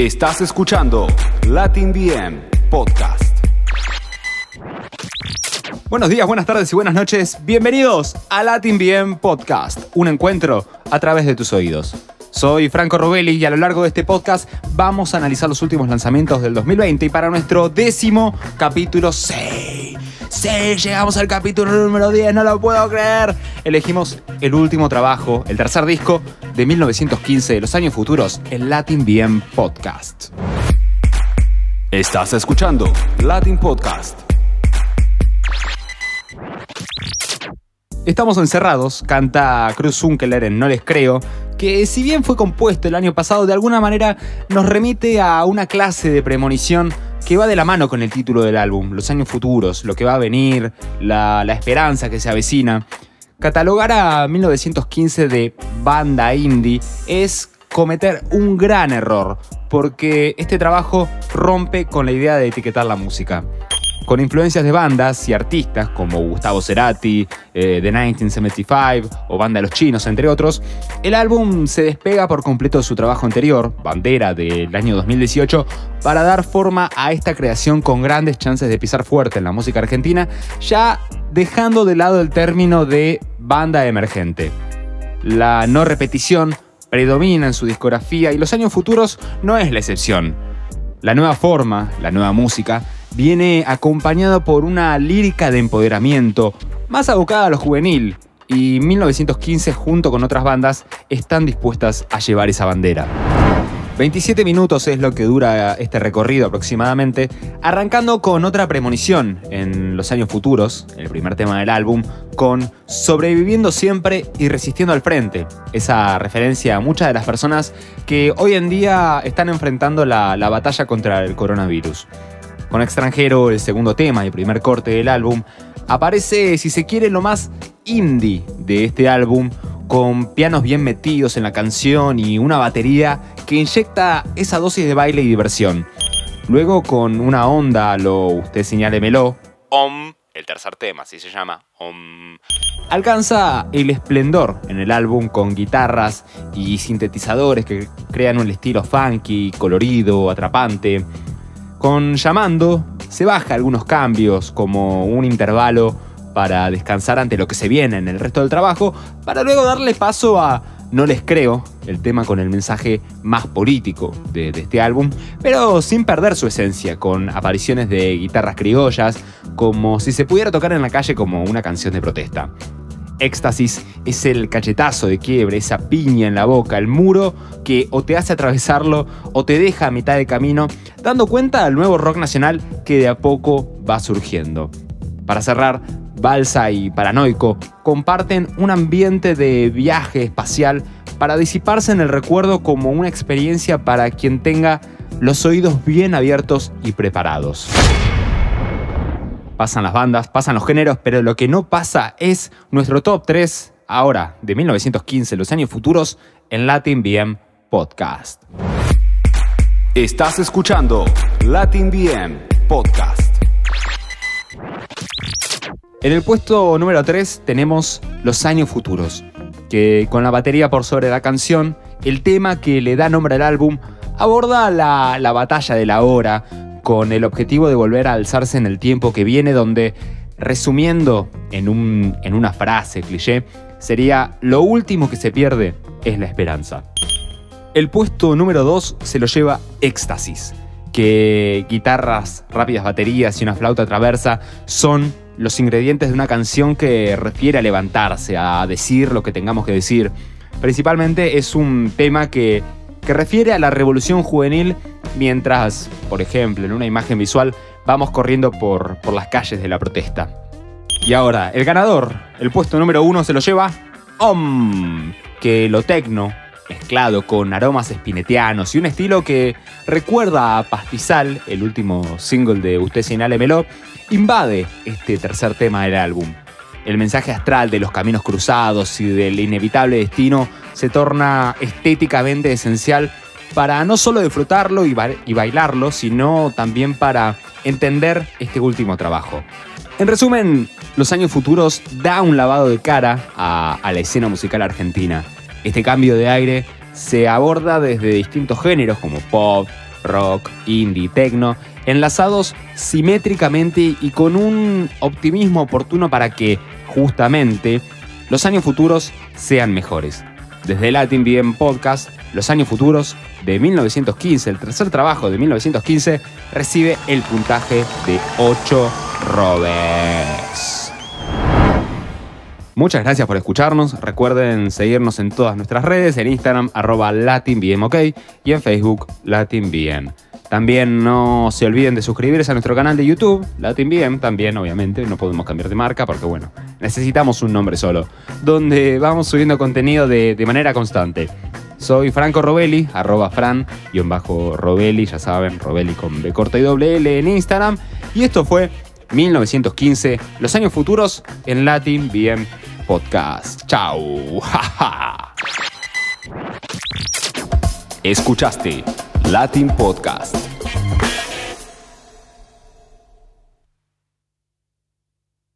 Estás escuchando Latin VM Podcast. Buenos días, buenas tardes y buenas noches. Bienvenidos a Latin VM Podcast, un encuentro a través de tus oídos. Soy Franco Robelli y a lo largo de este podcast vamos a analizar los últimos lanzamientos del 2020 y para nuestro décimo capítulo 6. Sí, llegamos al capítulo número 10, no lo puedo creer. Elegimos el último trabajo, el tercer disco de 1915 de los años futuros, el Latin VM Podcast. Estás escuchando Latin Podcast. Estamos encerrados, canta Cruz Unkeler en No les creo, que si bien fue compuesto el año pasado, de alguna manera nos remite a una clase de premonición que va de la mano con el título del álbum, los años futuros, lo que va a venir, la, la esperanza que se avecina. Catalogar a 1915 de banda indie es cometer un gran error, porque este trabajo rompe con la idea de etiquetar la música con influencias de bandas y artistas como Gustavo Cerati, eh, The 1975 o Banda de los Chinos, entre otros, el álbum se despega por completo de su trabajo anterior, Bandera del año 2018, para dar forma a esta creación con grandes chances de pisar fuerte en la música argentina, ya dejando de lado el término de banda emergente. La no repetición predomina en su discografía y los años futuros no es la excepción. La nueva forma, la nueva música, viene acompañado por una lírica de empoderamiento más abocada a lo juvenil, y 1915 junto con otras bandas están dispuestas a llevar esa bandera. 27 minutos es lo que dura este recorrido aproximadamente, arrancando con otra premonición en los años futuros, el primer tema del álbum, con Sobreviviendo siempre y resistiendo al frente, esa referencia a muchas de las personas que hoy en día están enfrentando la, la batalla contra el coronavirus. Con extranjero, el segundo tema y primer corte del álbum, aparece, si se quiere, lo más indie de este álbum, con pianos bien metidos en la canción y una batería que inyecta esa dosis de baile y diversión. Luego con una onda, lo usted señálemelo, Om, el tercer tema, así se llama, Om, alcanza el esplendor en el álbum con guitarras y sintetizadores que crean un estilo funky, colorido, atrapante. Con Llamando se baja algunos cambios como un intervalo para descansar ante lo que se viene en el resto del trabajo, para luego darle paso a No les creo, el tema con el mensaje más político de, de, este álbum, pero sin perder su esencia, con apariciones de guitarras criollas, como si se pudiera tocar en la calle como una canción de protesta. Éxtasis es el cachetazo de quiebre, esa piña en la boca, el muro que o te hace atravesarlo o te deja a mitad de camino, dando cuenta al nuevo rock nacional que de a poco va surgiendo. Para cerrar, Balsa y Paranoico comparten un ambiente de viaje espacial para disiparse en el recuerdo como una experiencia para quien tenga los oídos bien abiertos y preparados pasan las bandas, pasan los géneros, pero lo que no pasa es nuestro top 3 ahora de 1915, los años futuros, en Latin BM Podcast. Estás escuchando Latin BM Podcast. En el puesto número 3 tenemos Los años futuros, que con la batería por sobre la canción, el tema que le da nombre al álbum, aborda la, la batalla de la hora, con el objetivo de volver a alzarse en el tiempo que viene, donde, resumiendo en, un, en una frase cliché, sería lo último que se pierde es la esperanza. El puesto número 2 se lo lleva Éxtasis, que guitarras, rápidas baterías y una flauta traversa son los ingredientes de una canción que refiere a levantarse, a decir lo que tengamos que decir. Principalmente es un tema que, que refiere a la revolución juvenil mientras, por ejemplo, en una imagen visual vamos corriendo por, por las calles de la protesta. Y ahora, el ganador, el puesto número uno se lo lleva OM, que lo tecno, mezclado con aromas espinetianos y un estilo que recuerda a Pastizal, el último single de Usted Señálemelo, invade este tercer tema del álbum. El mensaje astral de los caminos cruzados y del inevitable destino se torna estéticamente esencial para no solo disfrutarlo y, ba y bailarlo, sino también para entender este último trabajo. En resumen, Los años futuros da un lavado de cara a, a, la escena musical argentina. Este cambio de aire se aborda desde distintos géneros como pop, rock, indie, techno, enlazados simétricamente y con un optimismo oportuno para que, justamente, los años futuros sean mejores. Desde Latin BM Podcast, Los años futuros de 1915, el tercer trabajo de 1915, recibe el puntaje de 8 robes. Muchas gracias por escucharnos. Recuerden seguirnos en todas nuestras redes, en Instagram arroba LatinBMOK y en Facebook LatinBM. También no se olviden de suscribirse a nuestro canal de YouTube, LatinBM, también obviamente, no podemos cambiar de marca porque bueno, necesitamos un nombre solo, donde vamos subiendo contenido de, de manera constante. Soy Franco Robelli, arroba fran, guion bajo Robelli, ya saben, Robelli con B corta y doble L en Instagram. Y esto fue 1915, los años futuros en Latin BM Podcast. Chau. Escuchaste Latin Podcast.